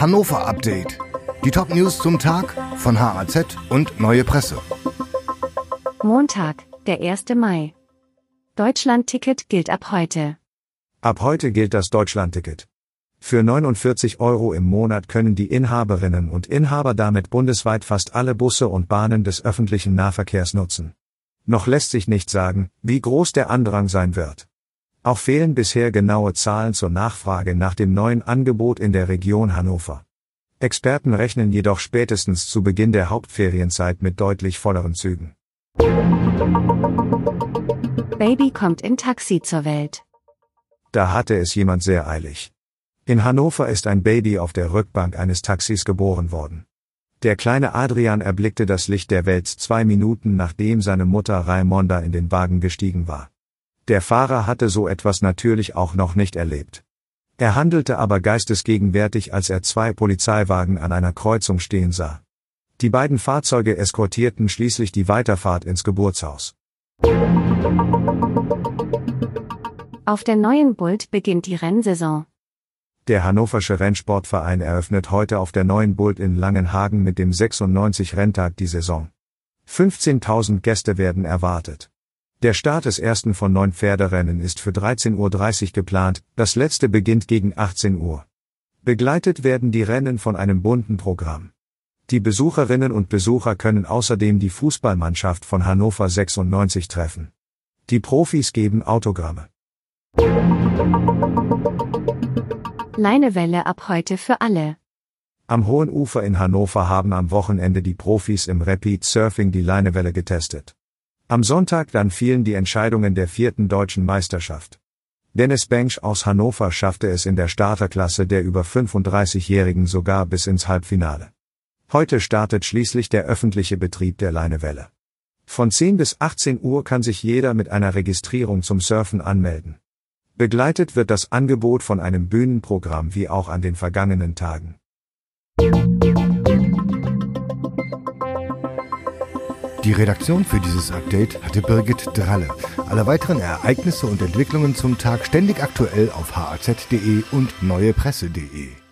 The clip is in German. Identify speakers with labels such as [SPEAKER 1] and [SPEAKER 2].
[SPEAKER 1] Hannover Update. Die Top-News zum Tag von HAZ und Neue Presse.
[SPEAKER 2] Montag, der 1. Mai. Deutschland-Ticket gilt ab heute.
[SPEAKER 3] Ab heute gilt das Deutschland-Ticket. Für 49 Euro im Monat können die Inhaberinnen und Inhaber damit bundesweit fast alle Busse und Bahnen des öffentlichen Nahverkehrs nutzen. Noch lässt sich nicht sagen, wie groß der Andrang sein wird. Auch fehlen bisher genaue Zahlen zur Nachfrage nach dem neuen Angebot in der Region Hannover. Experten rechnen jedoch spätestens zu Beginn der Hauptferienzeit mit deutlich volleren Zügen.
[SPEAKER 2] Baby kommt in Taxi zur Welt.
[SPEAKER 3] Da hatte es jemand sehr eilig. In Hannover ist ein Baby auf der Rückbank eines Taxis geboren worden. Der kleine Adrian erblickte das Licht der Welt zwei Minuten nachdem seine Mutter Raimonda in den Wagen gestiegen war. Der Fahrer hatte so etwas natürlich auch noch nicht erlebt. Er handelte aber geistesgegenwärtig, als er zwei Polizeiwagen an einer Kreuzung stehen sah. Die beiden Fahrzeuge eskortierten schließlich die Weiterfahrt ins Geburtshaus.
[SPEAKER 2] Auf der neuen Bult beginnt die Rennsaison.
[SPEAKER 3] Der Hannoversche Rennsportverein eröffnet heute auf der neuen Bult in Langenhagen mit dem 96 Renntag die Saison. 15.000 Gäste werden erwartet. Der Start des ersten von neun Pferderennen ist für 13.30 Uhr geplant, das letzte beginnt gegen 18 Uhr. Begleitet werden die Rennen von einem bunten Programm. Die Besucherinnen und Besucher können außerdem die Fußballmannschaft von Hannover 96 treffen. Die Profis geben Autogramme.
[SPEAKER 2] Leinewelle ab heute für alle.
[SPEAKER 3] Am Hohen Ufer in Hannover haben am Wochenende die Profis im Rapid Surfing die Leinewelle getestet. Am Sonntag dann fielen die Entscheidungen der vierten deutschen Meisterschaft. Dennis Bench aus Hannover schaffte es in der Starterklasse der über 35-Jährigen sogar bis ins Halbfinale. Heute startet schließlich der öffentliche Betrieb der Leinewelle. Von 10 bis 18 Uhr kann sich jeder mit einer Registrierung zum Surfen anmelden. Begleitet wird das Angebot von einem Bühnenprogramm wie auch an den vergangenen Tagen.
[SPEAKER 1] Die Redaktion für dieses Update hatte Birgit Dralle. Alle weiteren Ereignisse und Entwicklungen zum Tag ständig aktuell auf haz.de und neuepresse.de.